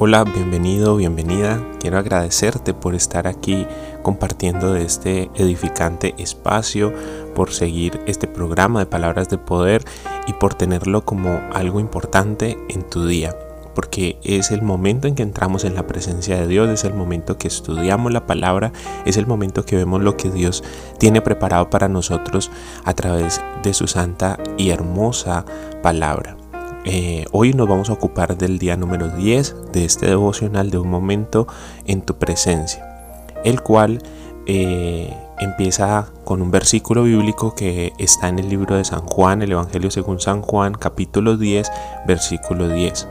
Hola, bienvenido, bienvenida. Quiero agradecerte por estar aquí compartiendo de este edificante espacio, por seguir este programa de palabras de poder y por tenerlo como algo importante en tu día. Porque es el momento en que entramos en la presencia de Dios, es el momento que estudiamos la palabra, es el momento que vemos lo que Dios tiene preparado para nosotros a través de su santa y hermosa palabra. Eh, hoy nos vamos a ocupar del día número 10 de este devocional de un momento en tu presencia, el cual eh, empieza con un versículo bíblico que está en el libro de San Juan, el Evangelio según San Juan, capítulo 10, versículo 10.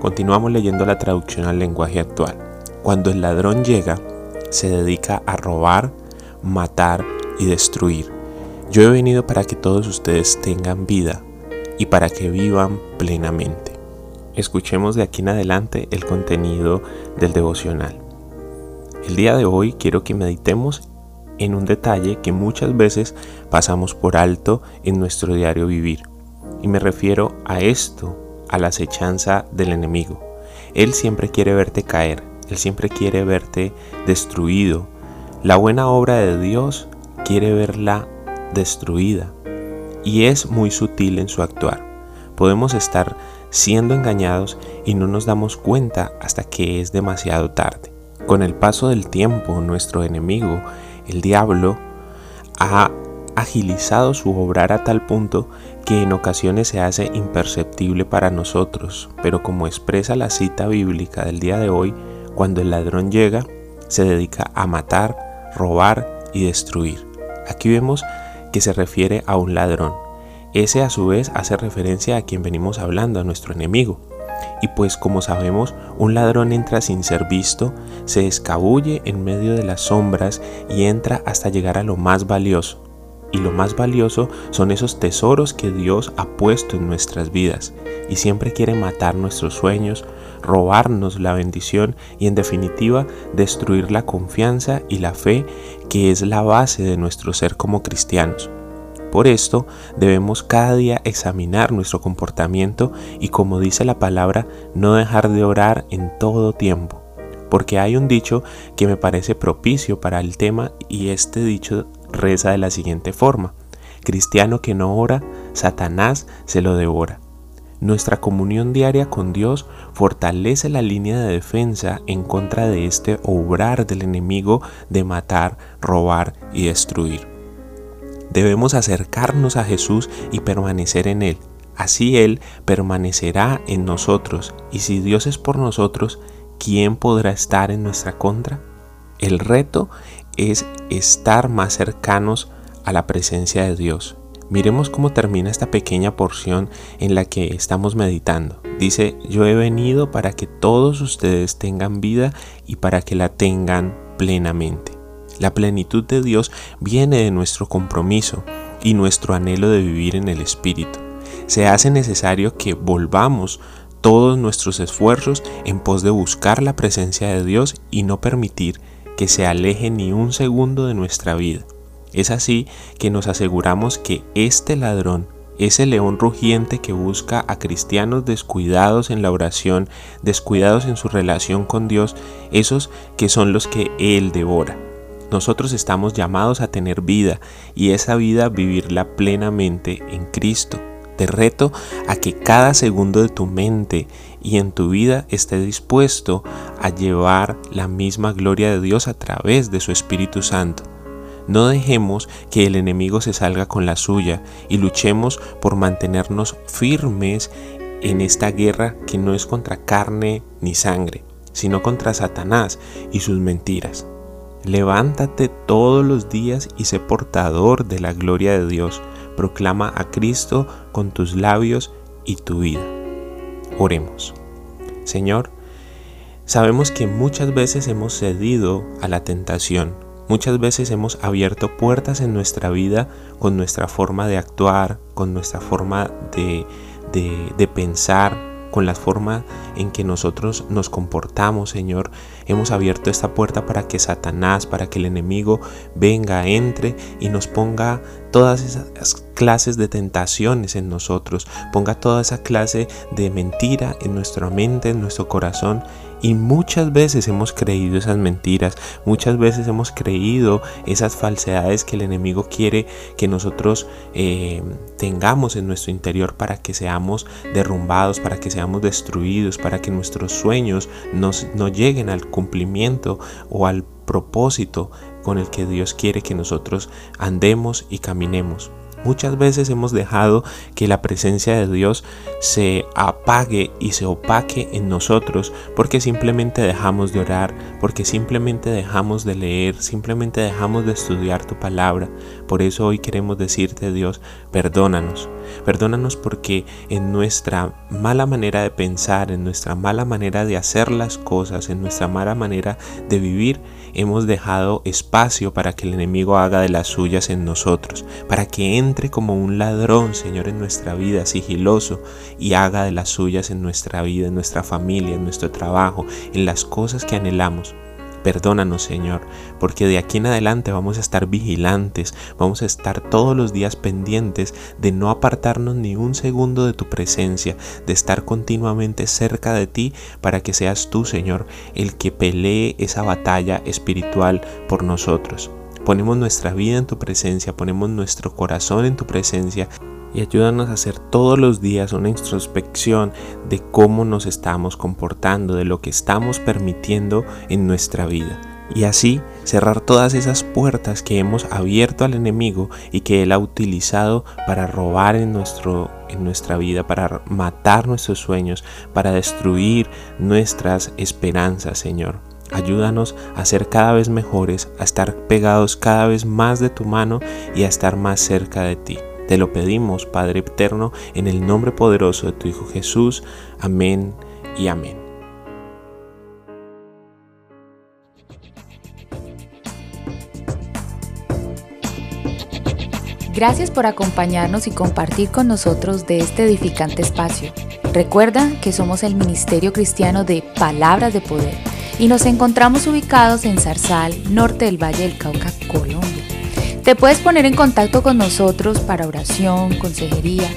Continuamos leyendo la traducción al lenguaje actual. Cuando el ladrón llega, se dedica a robar, matar y destruir. Yo he venido para que todos ustedes tengan vida y para que vivan plenamente. Escuchemos de aquí en adelante el contenido del devocional. El día de hoy quiero que meditemos en un detalle que muchas veces pasamos por alto en nuestro diario vivir. Y me refiero a esto, a la acechanza del enemigo. Él siempre quiere verte caer, él siempre quiere verte destruido. La buena obra de Dios quiere verla destruida y es muy sutil en su actuar. Podemos estar siendo engañados y no nos damos cuenta hasta que es demasiado tarde. Con el paso del tiempo, nuestro enemigo, el diablo, ha agilizado su obrar a tal punto que en ocasiones se hace imperceptible para nosotros, pero como expresa la cita bíblica del día de hoy, cuando el ladrón llega, se dedica a matar, robar y destruir. Aquí vemos que se refiere a un ladrón. Ese a su vez hace referencia a quien venimos hablando, a nuestro enemigo. Y pues como sabemos, un ladrón entra sin ser visto, se escabulle en medio de las sombras y entra hasta llegar a lo más valioso. Y lo más valioso son esos tesoros que Dios ha puesto en nuestras vidas. Y siempre quiere matar nuestros sueños, robarnos la bendición y en definitiva destruir la confianza y la fe que es la base de nuestro ser como cristianos. Por esto debemos cada día examinar nuestro comportamiento y como dice la palabra, no dejar de orar en todo tiempo. Porque hay un dicho que me parece propicio para el tema y este dicho reza de la siguiente forma. Cristiano que no ora, Satanás se lo devora. Nuestra comunión diaria con Dios fortalece la línea de defensa en contra de este obrar del enemigo de matar, robar y destruir. Debemos acercarnos a Jesús y permanecer en Él. Así Él permanecerá en nosotros. Y si Dios es por nosotros, ¿quién podrá estar en nuestra contra? El reto es estar más cercanos a la presencia de Dios. Miremos cómo termina esta pequeña porción en la que estamos meditando. Dice, yo he venido para que todos ustedes tengan vida y para que la tengan plenamente. La plenitud de Dios viene de nuestro compromiso y nuestro anhelo de vivir en el Espíritu. Se hace necesario que volvamos todos nuestros esfuerzos en pos de buscar la presencia de Dios y no permitir que se aleje ni un segundo de nuestra vida. Es así que nos aseguramos que este ladrón, ese león rugiente que busca a cristianos descuidados en la oración, descuidados en su relación con Dios, esos que son los que Él devora. Nosotros estamos llamados a tener vida y esa vida vivirla plenamente en Cristo. Te reto a que cada segundo de tu mente y en tu vida esté dispuesto a llevar la misma gloria de Dios a través de su Espíritu Santo. No dejemos que el enemigo se salga con la suya y luchemos por mantenernos firmes en esta guerra que no es contra carne ni sangre, sino contra Satanás y sus mentiras. Levántate todos los días y sé portador de la gloria de Dios. Proclama a Cristo con tus labios y tu vida. Oremos. Señor, sabemos que muchas veces hemos cedido a la tentación. Muchas veces hemos abierto puertas en nuestra vida con nuestra forma de actuar, con nuestra forma de, de, pensar, con la forma en que nosotros nos comportamos, Señor. Hemos abierto esta puerta para que Satanás, para que el enemigo venga, entre y nos ponga todas esas clases de tentaciones en nosotros, ponga toda esa clase de mentira en nuestra mente, en nuestro corazón. Y muchas veces hemos creído esas mentiras, muchas veces hemos creído esas falsedades que el enemigo quiere que nosotros eh, tengamos en nuestro interior para que seamos derrumbados, para que seamos destruidos, para que nuestros sueños no lleguen al cumplimiento o al propósito con el que Dios quiere que nosotros andemos y caminemos. Muchas veces hemos dejado que la presencia de Dios se apague y se opaque en nosotros porque simplemente dejamos de orar, porque simplemente dejamos de leer, simplemente dejamos de estudiar tu palabra. Por eso hoy queremos decirte Dios, perdónanos. Perdónanos porque en nuestra mala manera de pensar, en nuestra mala manera de hacer las cosas, en nuestra mala manera de vivir, hemos dejado espacio para que el enemigo haga de las suyas en nosotros, para que entre como un ladrón, Señor, en nuestra vida, sigiloso, y haga de las suyas en nuestra vida, en nuestra familia, en nuestro trabajo, en las cosas que anhelamos. Perdónanos, Señor, porque de aquí en adelante vamos a estar vigilantes, vamos a estar todos los días pendientes de no apartarnos ni un segundo de tu presencia, de estar continuamente cerca de ti para que seas tú, Señor, el que pelee esa batalla espiritual por nosotros. Ponemos nuestra vida en tu presencia, ponemos nuestro corazón en tu presencia y ayúdanos a hacer todos los días una introspección de cómo nos estamos comportando, de lo que estamos permitiendo en nuestra vida. Y así cerrar todas esas puertas que hemos abierto al enemigo y que él ha utilizado para robar en, nuestro, en nuestra vida, para matar nuestros sueños, para destruir nuestras esperanzas, Señor. Ayúdanos a ser cada vez mejores, a estar pegados cada vez más de tu mano y a estar más cerca de ti. Te lo pedimos, Padre Eterno, en el nombre poderoso de tu Hijo Jesús. Amén y amén. Gracias por acompañarnos y compartir con nosotros de este edificante espacio. Recuerda que somos el Ministerio Cristiano de Palabras de Poder y nos encontramos ubicados en Zarzal, norte del Valle del Cauca, Colombia. Te puedes poner en contacto con nosotros para oración, consejería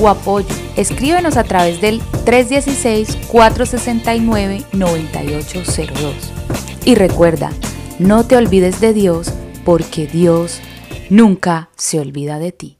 o apoyo. Escríbenos a través del 316-469-9802. Y recuerda, no te olvides de Dios porque Dios nunca se olvida de ti.